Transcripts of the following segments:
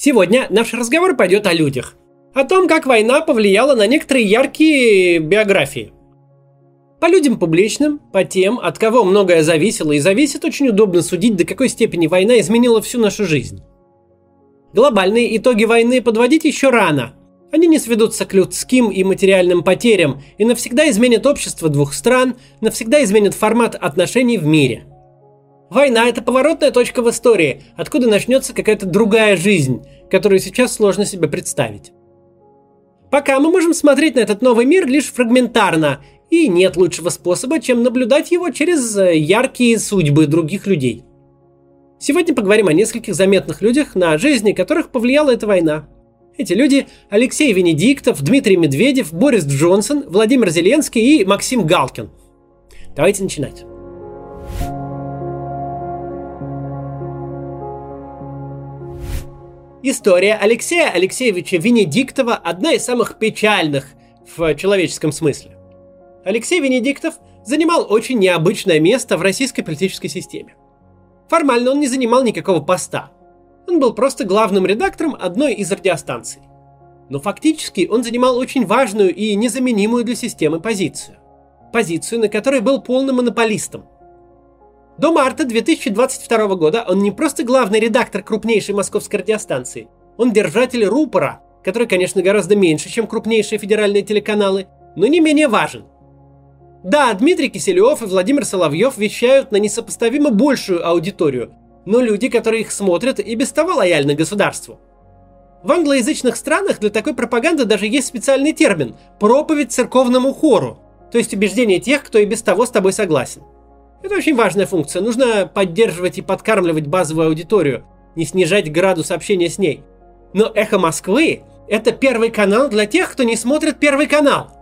Сегодня наш разговор пойдет о людях. О том, как война повлияла на некоторые яркие биографии. По людям публичным, по тем, от кого многое зависело и зависит, очень удобно судить, до какой степени война изменила всю нашу жизнь. Глобальные итоги войны подводить еще рано. Они не сведутся к людским и материальным потерям и навсегда изменят общество двух стран, навсегда изменят формат отношений в мире. Война – это поворотная точка в истории, откуда начнется какая-то другая жизнь, которую сейчас сложно себе представить. Пока мы можем смотреть на этот новый мир лишь фрагментарно, и нет лучшего способа, чем наблюдать его через э, яркие судьбы других людей. Сегодня поговорим о нескольких заметных людях, на жизни которых повлияла эта война. Эти люди – Алексей Венедиктов, Дмитрий Медведев, Борис Джонсон, Владимир Зеленский и Максим Галкин. Давайте начинать. История Алексея Алексеевича Венедиктова одна из самых печальных в человеческом смысле. Алексей Венедиктов занимал очень необычное место в российской политической системе. Формально он не занимал никакого поста. Он был просто главным редактором одной из радиостанций. Но фактически он занимал очень важную и незаменимую для системы позицию. Позицию, на которой был полным монополистом. До марта 2022 года он не просто главный редактор крупнейшей московской радиостанции, он держатель рупора, который, конечно, гораздо меньше, чем крупнейшие федеральные телеканалы, но не менее важен – да, Дмитрий Киселев и Владимир Соловьев вещают на несопоставимо большую аудиторию, но люди, которые их смотрят, и без того лояльны государству. В англоязычных странах для такой пропаганды даже есть специальный термин – проповедь церковному хору, то есть убеждение тех, кто и без того с тобой согласен. Это очень важная функция, нужно поддерживать и подкармливать базовую аудиторию, не снижать градус общения с ней. Но «Эхо Москвы» – это первый канал для тех, кто не смотрит первый канал –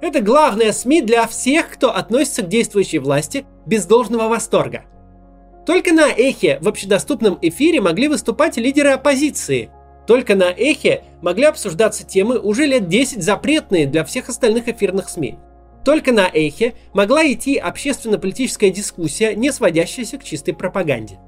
это главная СМИ для всех, кто относится к действующей власти без должного восторга. Только на Эхе в общедоступном эфире могли выступать лидеры оппозиции. Только на Эхе могли обсуждаться темы уже лет 10 запретные для всех остальных эфирных СМИ. Только на Эхе могла идти общественно-политическая дискуссия, не сводящаяся к чистой пропаганде.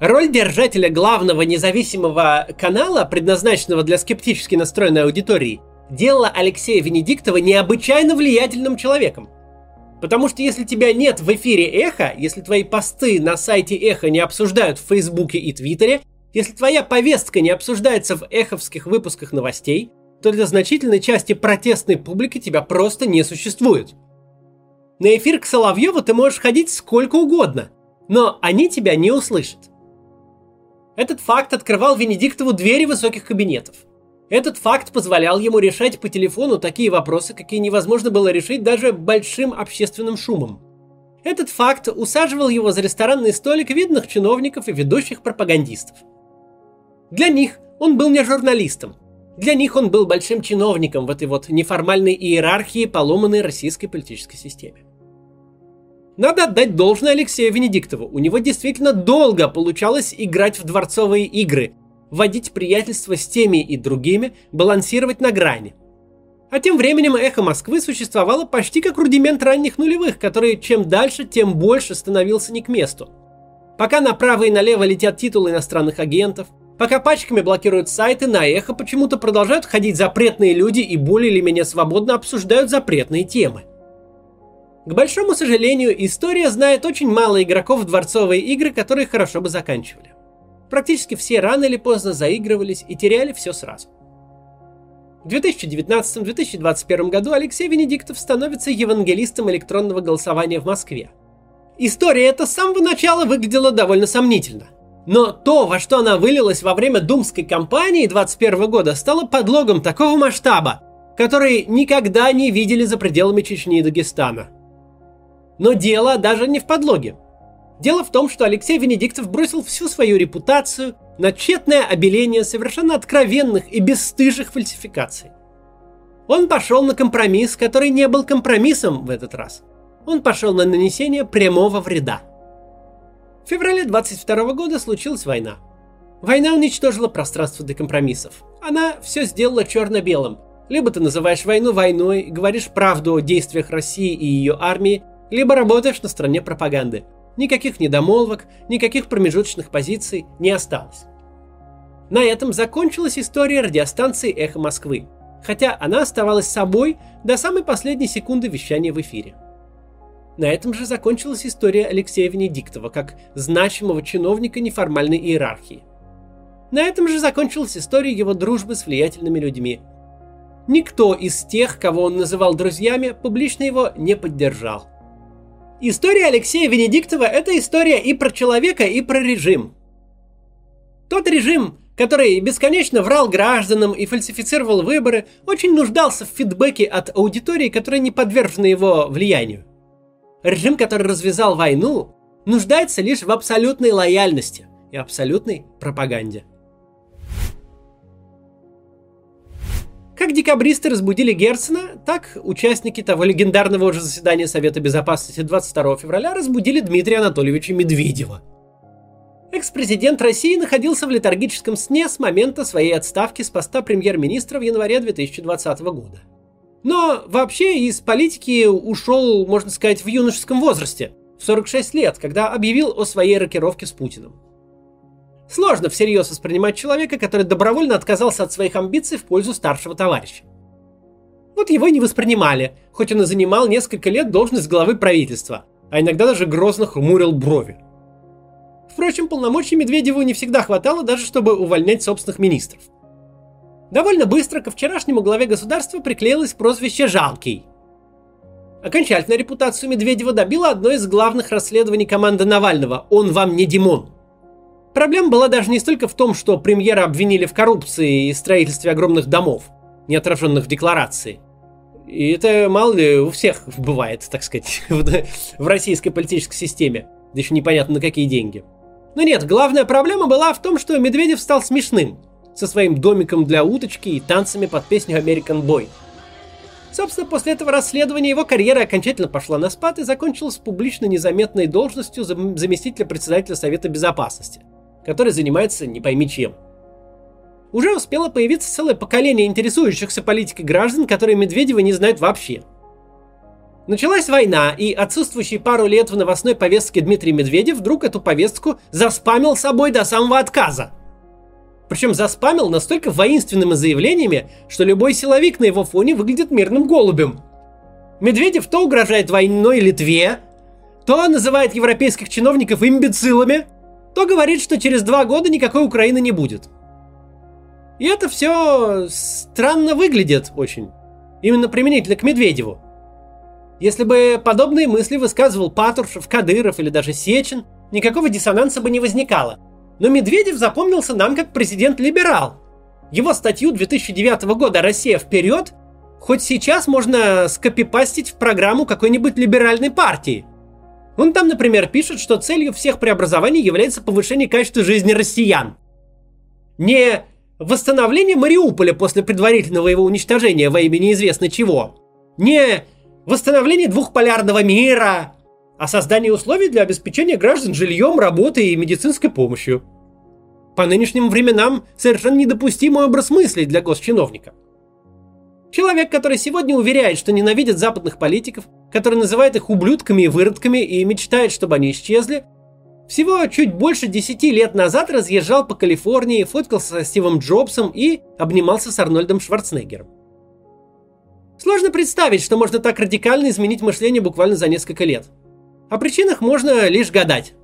Роль держателя главного независимого канала, предназначенного для скептически настроенной аудитории – делало Алексея Венедиктова необычайно влиятельным человеком. Потому что если тебя нет в эфире Эхо, если твои посты на сайте Эхо не обсуждают в Фейсбуке и Твиттере, если твоя повестка не обсуждается в эховских выпусках новостей, то для значительной части протестной публики тебя просто не существует. На эфир к Соловьеву ты можешь ходить сколько угодно, но они тебя не услышат. Этот факт открывал Венедиктову двери высоких кабинетов – этот факт позволял ему решать по телефону такие вопросы, какие невозможно было решить даже большим общественным шумом. Этот факт усаживал его за ресторанный столик видных чиновников и ведущих пропагандистов. Для них он был не журналистом. Для них он был большим чиновником в этой вот неформальной иерархии, поломанной российской политической системе. Надо отдать должное Алексею Венедиктову. У него действительно долго получалось играть в дворцовые игры – вводить приятельство с теми и другими, балансировать на грани. А тем временем эхо Москвы существовало почти как рудимент ранних нулевых, который чем дальше, тем больше становился не к месту. Пока направо и налево летят титулы иностранных агентов, пока пачками блокируют сайты, на эхо почему-то продолжают ходить запретные люди и более или менее свободно обсуждают запретные темы. К большому сожалению, история знает очень мало игроков в дворцовые игры, которые хорошо бы заканчивали. Практически все рано или поздно заигрывались и теряли все сразу. В 2019-2021 году Алексей Венедиктов становится евангелистом электронного голосования в Москве. История эта с самого начала выглядела довольно сомнительно. Но то, во что она вылилась во время думской кампании 2021 года, стало подлогом такого масштаба, который никогда не видели за пределами Чечни и Дагестана. Но дело даже не в подлоге. Дело в том, что Алексей Венедиктов бросил всю свою репутацию на тщетное обеление совершенно откровенных и бесстыжих фальсификаций. Он пошел на компромисс, который не был компромиссом в этот раз. Он пошел на нанесение прямого вреда. В феврале 22 года случилась война. Война уничтожила пространство для компромиссов. Она все сделала черно-белым. Либо ты называешь войну войной, говоришь правду о действиях России и ее армии, либо работаешь на стороне пропаганды – Никаких недомолвок, никаких промежуточных позиций не осталось. На этом закончилась история радиостанции «Эхо Москвы», хотя она оставалась собой до самой последней секунды вещания в эфире. На этом же закончилась история Алексея Венедиктова как значимого чиновника неформальной иерархии. На этом же закончилась история его дружбы с влиятельными людьми. Никто из тех, кого он называл друзьями, публично его не поддержал. История Алексея Венедиктова – это история и про человека, и про режим. Тот режим, который бесконечно врал гражданам и фальсифицировал выборы, очень нуждался в фидбэке от аудитории, которая не подвержена его влиянию. Режим, который развязал войну, нуждается лишь в абсолютной лояльности и абсолютной пропаганде. Как декабристы разбудили Герцена, так участники того легендарного уже заседания Совета Безопасности 22 февраля разбудили Дмитрия Анатольевича Медведева. Экс-президент России находился в летаргическом сне с момента своей отставки с поста премьер-министра в январе 2020 года – но вообще из политики ушел, можно сказать, в юношеском возрасте, в 46 лет, когда объявил о своей рокировке с Путиным. Сложно всерьез воспринимать человека, который добровольно отказался от своих амбиций в пользу старшего товарища. Вот его и не воспринимали, хоть он и занимал несколько лет должность главы правительства, а иногда даже грозно хмурил брови. Впрочем, полномочий Медведеву не всегда хватало даже, чтобы увольнять собственных министров. Довольно быстро ко вчерашнему главе государства приклеилось прозвище «Жалкий». Окончательно репутацию Медведева добило одно из главных расследований команды Навального «Он вам не Димон». Проблема была даже не столько в том, что премьера обвинили в коррупции и строительстве огромных домов, не отраженных в декларации. И это мало ли у всех бывает, так сказать, в российской политической системе. Да еще непонятно на какие деньги. Но нет, главная проблема была в том, что Медведев стал смешным – со своим домиком для уточки и танцами под песню American Boy. Собственно, после этого расследования его карьера окончательно пошла на спад и закончилась публично незаметной должностью заместителя председателя Совета Безопасности, который занимается не пойми чем. Уже успело появиться целое поколение интересующихся политикой граждан, которые Медведева не знают вообще. Началась война, и отсутствующий пару лет в новостной повестке Дмитрий Медведев вдруг эту повестку заспамил собой до самого отказа – причем заспамил настолько воинственными заявлениями, что любой силовик на его фоне выглядит мирным голубем. Медведев то угрожает войной Литве, то называет европейских чиновников имбецилами, то говорит, что через два года никакой Украины не будет. И это все странно выглядит очень. Именно применительно к Медведеву. Если бы подобные мысли высказывал Патрушев, Кадыров или даже Сечин, никакого диссонанса бы не возникало – но Медведев запомнился нам как президент-либерал. Его статью 2009 года «Россия вперед» хоть сейчас можно скопипастить в программу какой-нибудь либеральной партии. Он там, например, пишет, что целью всех преобразований является повышение качества жизни россиян. Не восстановление Мариуполя после предварительного его уничтожения во имя неизвестно чего. Не восстановление двухполярного мира, а создание условий для обеспечения граждан жильем, работой и медицинской помощью. По нынешним временам совершенно недопустимый образ мыслей для госчиновника. Человек, который сегодня уверяет, что ненавидит западных политиков, который называет их ублюдками и выродками и мечтает, чтобы они исчезли, всего чуть больше 10 лет назад разъезжал по Калифорнии, фоткался со Стивом Джобсом и обнимался с Арнольдом Шварценеггером. Сложно представить, что можно так радикально изменить мышление буквально за несколько лет – о причинах можно лишь гадать.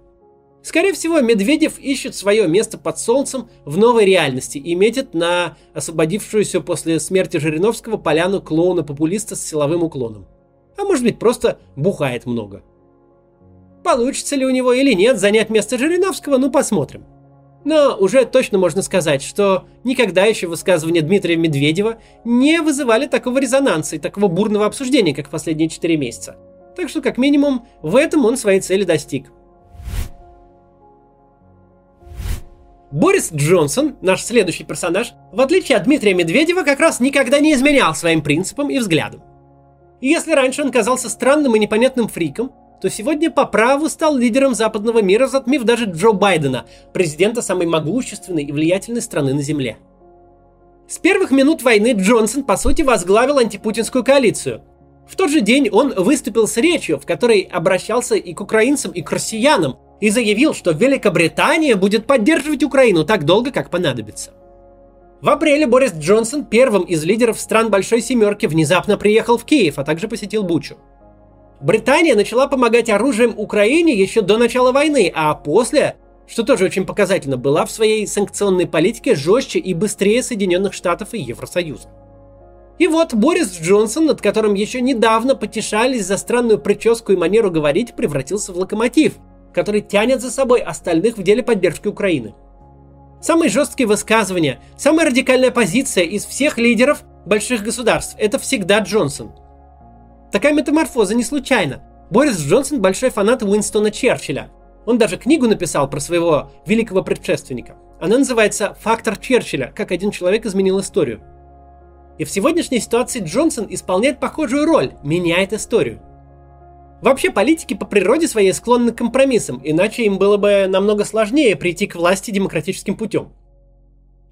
Скорее всего, Медведев ищет свое место под солнцем в новой реальности и метит на освободившуюся после смерти Жириновского поляну клоуна-популиста с силовым уклоном. А может быть, просто бухает много. Получится ли у него или нет занять место Жириновского, ну посмотрим. Но уже точно можно сказать, что никогда еще высказывания Дмитрия Медведева не вызывали такого резонанса и такого бурного обсуждения, как в последние 4 месяца – так что, как минимум, в этом он своей цели достиг. Борис Джонсон, наш следующий персонаж, в отличие от Дмитрия Медведева, как раз никогда не изменял своим принципам и взглядам. И если раньше он казался странным и непонятным фриком, то сегодня по праву стал лидером западного мира, затмив даже Джо Байдена, президента самой могущественной и влиятельной страны на Земле. С первых минут войны Джонсон, по сути, возглавил антипутинскую коалицию, в тот же день он выступил с речью, в которой обращался и к украинцам, и к россиянам, и заявил, что Великобритания будет поддерживать Украину так долго, как понадобится. В апреле Борис Джонсон, первым из лидеров стран Большой Семерки, внезапно приехал в Киев, а также посетил Бучу. Британия начала помогать оружием Украине еще до начала войны, а после, что тоже очень показательно, была в своей санкционной политике жестче и быстрее Соединенных Штатов и Евросоюза. И вот Борис Джонсон, над которым еще недавно потешались за странную прическу и манеру говорить, превратился в локомотив, который тянет за собой остальных в деле поддержки Украины. Самые жесткие высказывания, самая радикальная позиция из всех лидеров больших государств – это всегда Джонсон. Такая метаморфоза не случайна. Борис Джонсон – большой фанат Уинстона Черчилля. Он даже книгу написал про своего великого предшественника. Она называется «Фактор Черчилля. Как один человек изменил историю». И в сегодняшней ситуации Джонсон исполняет похожую роль, меняет историю. Вообще политики по природе своей склонны к компромиссам, иначе им было бы намного сложнее прийти к власти демократическим путем.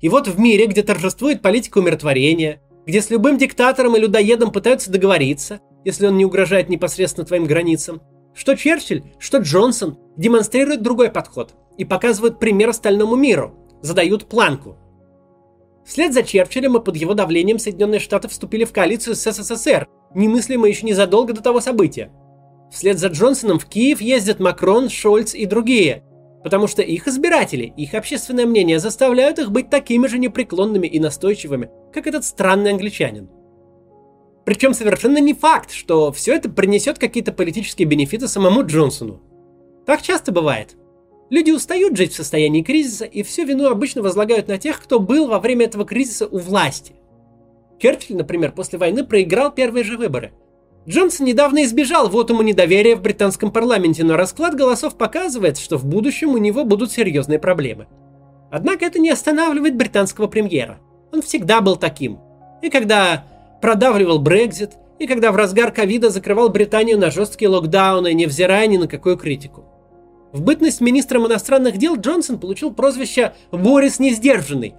И вот в мире, где торжествует политика умиротворения, где с любым диктатором и людоедом пытаются договориться, если он не угрожает непосредственно твоим границам, что Черчилль, что Джонсон демонстрируют другой подход и показывают пример остальному миру, задают планку – Вслед за Черчиллем и под его давлением Соединенные Штаты вступили в коалицию с СССР, немыслимо еще незадолго до того события. Вслед за Джонсоном в Киев ездят Макрон, Шольц и другие, потому что их избиратели, их общественное мнение заставляют их быть такими же непреклонными и настойчивыми, как этот странный англичанин. Причем совершенно не факт, что все это принесет какие-то политические бенефиты самому Джонсону. Так часто бывает – Люди устают жить в состоянии кризиса и всю вину обычно возлагают на тех, кто был во время этого кризиса у власти. Черчилль, например, после войны проиграл первые же выборы. Джонсон недавно избежал вотума недоверия в британском парламенте, но расклад голосов показывает, что в будущем у него будут серьезные проблемы. Однако это не останавливает британского премьера. Он всегда был таким. И когда продавливал Брекзит, и когда в разгар ковида закрывал Британию на жесткие локдауны, невзирая ни на какую критику. В бытность министром иностранных дел Джонсон получил прозвище «Борис Несдержанный».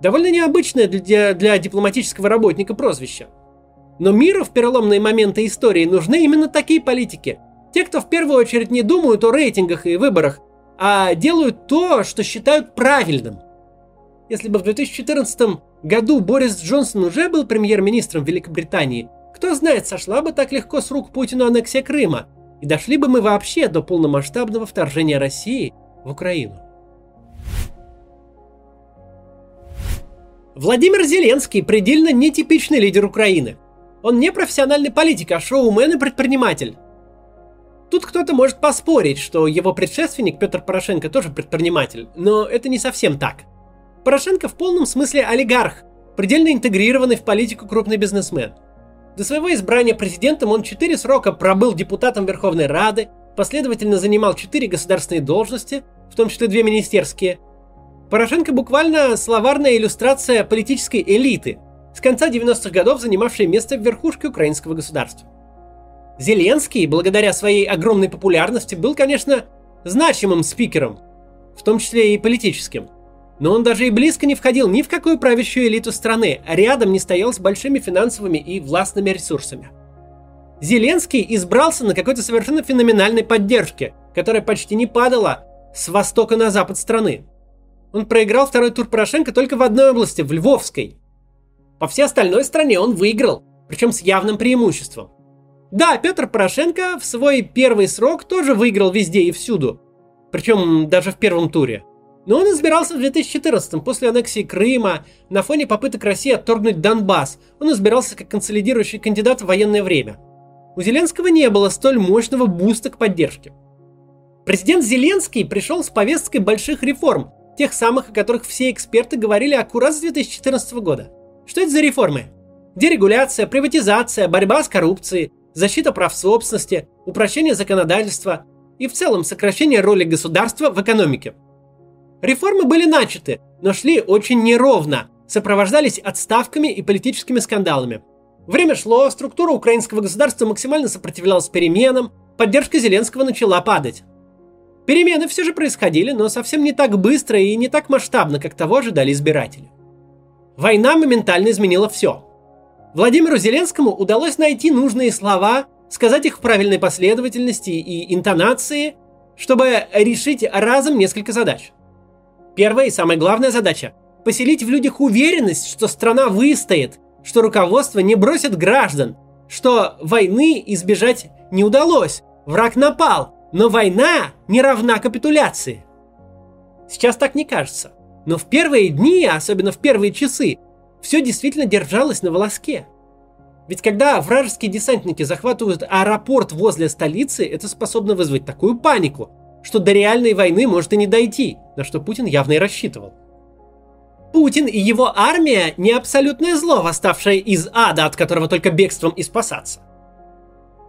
Довольно необычное для, для дипломатического работника прозвище. Но миру в переломные моменты истории нужны именно такие политики. Те, кто в первую очередь не думают о рейтингах и выборах, а делают то, что считают правильным. Если бы в 2014 году Борис Джонсон уже был премьер-министром Великобритании, кто знает, сошла бы так легко с рук Путину аннексия Крыма – и дошли бы мы вообще до полномасштабного вторжения России в Украину. Владимир Зеленский предельно нетипичный лидер Украины. Он не профессиональный политик, а шоумен и предприниматель. Тут кто-то может поспорить, что его предшественник Петр Порошенко тоже предприниматель, но это не совсем так. Порошенко в полном смысле олигарх, предельно интегрированный в политику крупный бизнесмен – до своего избрания президентом он четыре срока пробыл депутатом Верховной Рады, последовательно занимал четыре государственные должности, в том числе две министерские. Порошенко буквально словарная иллюстрация политической элиты, с конца 90-х годов занимавшей место в верхушке украинского государства. Зеленский, благодаря своей огромной популярности, был, конечно, значимым спикером, в том числе и политическим. Но он даже и близко не входил ни в какую правящую элиту страны, а рядом не стоял с большими финансовыми и властными ресурсами. Зеленский избрался на какой-то совершенно феноменальной поддержке, которая почти не падала с востока на запад страны. Он проиграл второй тур Порошенко только в одной области, в Львовской. По всей остальной стране он выиграл, причем с явным преимуществом. Да, Петр Порошенко в свой первый срок тоже выиграл везде и всюду, причем даже в первом туре – но он избирался в 2014-м, после аннексии Крыма, на фоне попыток России отторгнуть Донбасс. Он избирался как консолидирующий кандидат в военное время. У Зеленского не было столь мощного буста к поддержке. Президент Зеленский пришел с повесткой больших реформ, тех самых, о которых все эксперты говорили аккурат с 2014 года. Что это за реформы? Дерегуляция, приватизация, борьба с коррупцией, защита прав собственности, упрощение законодательства и в целом сокращение роли государства в экономике – Реформы были начаты, но шли очень неровно, сопровождались отставками и политическими скандалами. Время шло, структура украинского государства максимально сопротивлялась переменам, поддержка Зеленского начала падать. Перемены все же происходили, но совсем не так быстро и не так масштабно, как того ожидали избиратели. Война моментально изменила все. Владимиру Зеленскому удалось найти нужные слова, сказать их в правильной последовательности и интонации, чтобы решить разом несколько задач – Первая и самая главная задача – поселить в людях уверенность, что страна выстоит, что руководство не бросит граждан, что войны избежать не удалось, враг напал, но война не равна капитуляции. Сейчас так не кажется. Но в первые дни, особенно в первые часы, все действительно держалось на волоске. Ведь когда вражеские десантники захватывают аэропорт возле столицы, это способно вызвать такую панику, что до реальной войны может и не дойти, на что Путин явно и рассчитывал. Путин и его армия не абсолютное зло, восставшее из ада, от которого только бегством и спасаться.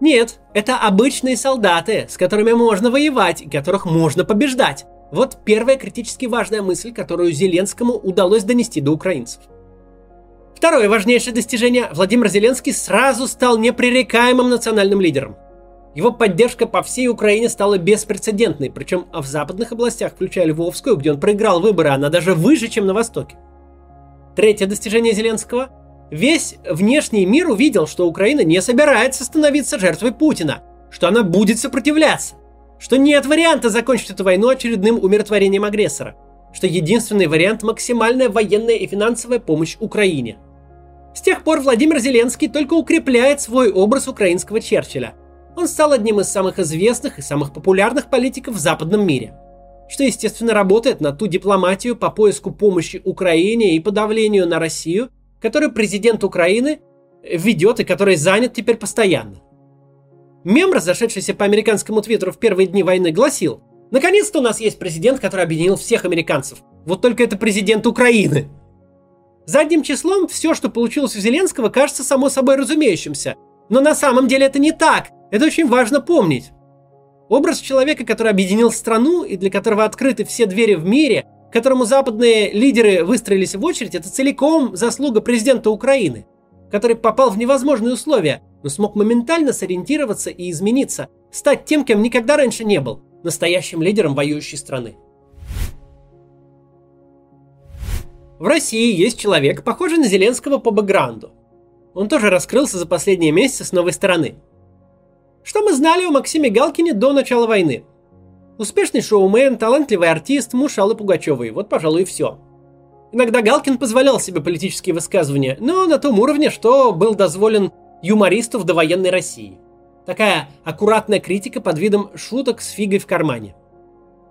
Нет, это обычные солдаты, с которыми можно воевать и которых можно побеждать. Вот первая критически важная мысль, которую Зеленскому удалось донести до украинцев. Второе важнейшее достижение – Владимир Зеленский сразу стал непререкаемым национальным лидером. Его поддержка по всей Украине стала беспрецедентной, причем в западных областях, включая Львовскую, где он проиграл выборы, она даже выше, чем на Востоке. Третье достижение Зеленского – Весь внешний мир увидел, что Украина не собирается становиться жертвой Путина, что она будет сопротивляться, что нет варианта закончить эту войну очередным умиротворением агрессора, что единственный вариант – максимальная военная и финансовая помощь Украине. С тех пор Владимир Зеленский только укрепляет свой образ украинского Черчилля. Он стал одним из самых известных и самых популярных политиков в западном мире – что, естественно, работает на ту дипломатию по поиску помощи Украине и подавлению на Россию, который президент Украины ведет и который занят теперь постоянно. Мем, разошедшийся по американскому твиттеру в первые дни войны, гласил «Наконец-то у нас есть президент, который объединил всех американцев. Вот только это президент Украины». Задним числом все, что получилось у Зеленского, кажется само собой разумеющимся. Но на самом деле это не так. Это очень важно помнить. Образ человека, который объединил страну и для которого открыты все двери в мире, которому западные лидеры выстроились в очередь, это целиком заслуга президента Украины, который попал в невозможные условия, но смог моментально сориентироваться и измениться, стать тем, кем никогда раньше не был, настоящим лидером воюющей страны. В России есть человек, похожий на Зеленского по бэкграунду. Он тоже раскрылся за последние месяцы с новой стороны. Что мы знали о Максиме Галкине до начала войны – Успешный шоумен, талантливый артист, муж Аллы Пугачевой. Вот, пожалуй, и все. Иногда Галкин позволял себе политические высказывания, но на том уровне, что был дозволен юмористу в довоенной России. Такая аккуратная критика под видом шуток с фигой в кармане.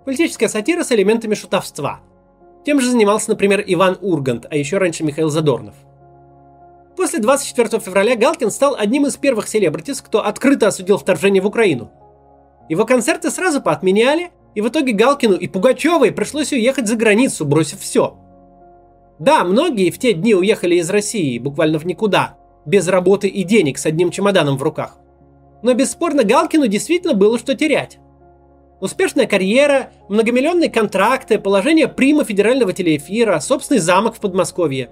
Политическая сатира с элементами шутовства. Тем же занимался, например, Иван Ургант, а еще раньше Михаил Задорнов. После 24 февраля Галкин стал одним из первых селебритис, кто открыто осудил вторжение в Украину – его концерты сразу поотменяли, и в итоге Галкину и Пугачевой пришлось уехать за границу, бросив все. Да, многие в те дни уехали из России, буквально в никуда, без работы и денег, с одним чемоданом в руках. Но бесспорно Галкину действительно было что терять. Успешная карьера, многомиллионные контракты, положение прима федерального телеэфира, собственный замок в Подмосковье.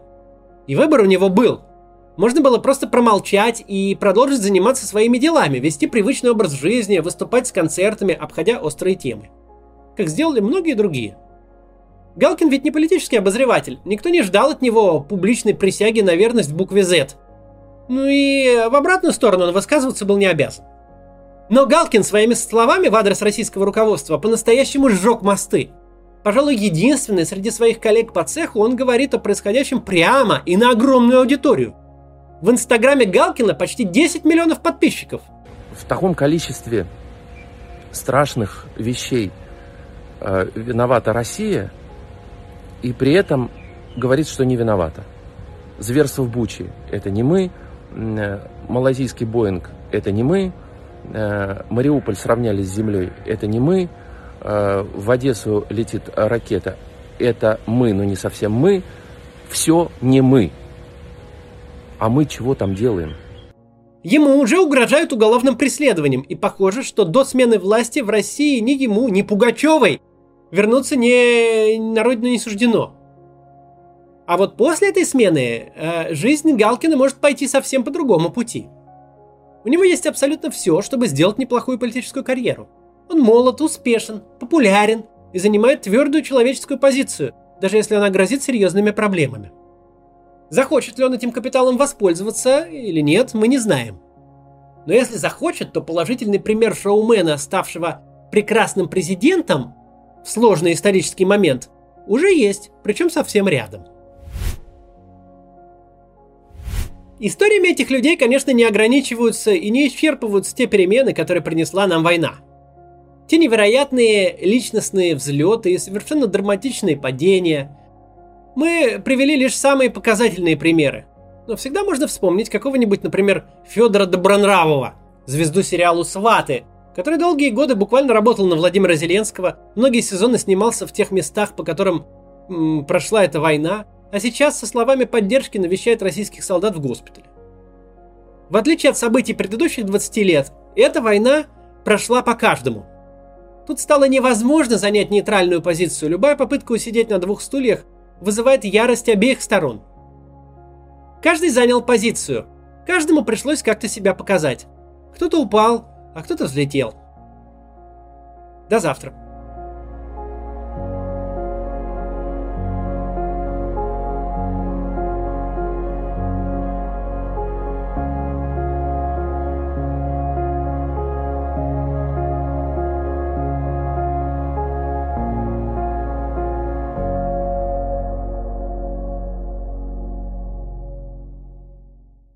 И выбор у него был – можно было просто промолчать и продолжить заниматься своими делами, вести привычный образ жизни, выступать с концертами, обходя острые темы. Как сделали многие другие. Галкин ведь не политический обозреватель, никто не ждал от него публичной присяги на верность букве Z. Ну и в обратную сторону он высказываться был не обязан. Но Галкин своими словами в адрес российского руководства по-настоящему сжег мосты. Пожалуй, единственный среди своих коллег по цеху он говорит о происходящем прямо и на огромную аудиторию. В инстаграме Галкина почти 10 миллионов подписчиков. В таком количестве страшных вещей э, виновата Россия, и при этом говорит, что не виновата. Зверство в Буче – это не мы, э, малазийский Боинг – это не мы, э, Мариуполь сравняли с землей – это не мы, э, в Одессу летит ракета – это мы, но не совсем мы, все не мы – а мы чего там делаем? Ему уже угрожают уголовным преследованием, и похоже, что до смены власти в России ни ему, ни Пугачевой вернуться не на родину не суждено. А вот после этой смены э, жизнь Галкина может пойти совсем по другому пути. У него есть абсолютно все, чтобы сделать неплохую политическую карьеру. Он молод, успешен, популярен и занимает твердую человеческую позицию, даже если она грозит серьезными проблемами. Захочет ли он этим капиталом воспользоваться или нет, мы не знаем. Но если захочет, то положительный пример шоумена, ставшего прекрасным президентом в сложный исторический момент, уже есть, причем совсем рядом. Историями этих людей, конечно, не ограничиваются и не исчерпываются те перемены, которые принесла нам война. Те невероятные личностные взлеты и совершенно драматичные падения – мы привели лишь самые показательные примеры. Но всегда можно вспомнить какого-нибудь, например, Федора Добронравова, звезду сериалу «Сваты», который долгие годы буквально работал на Владимира Зеленского, многие сезоны снимался в тех местах, по которым м, прошла эта война, а сейчас со словами поддержки навещает российских солдат в госпитале. В отличие от событий предыдущих 20 лет, эта война прошла по каждому. Тут стало невозможно занять нейтральную позицию. Любая попытка усидеть на двух стульях вызывает ярость обеих сторон. Каждый занял позицию. Каждому пришлось как-то себя показать. Кто-то упал, а кто-то взлетел. До завтра.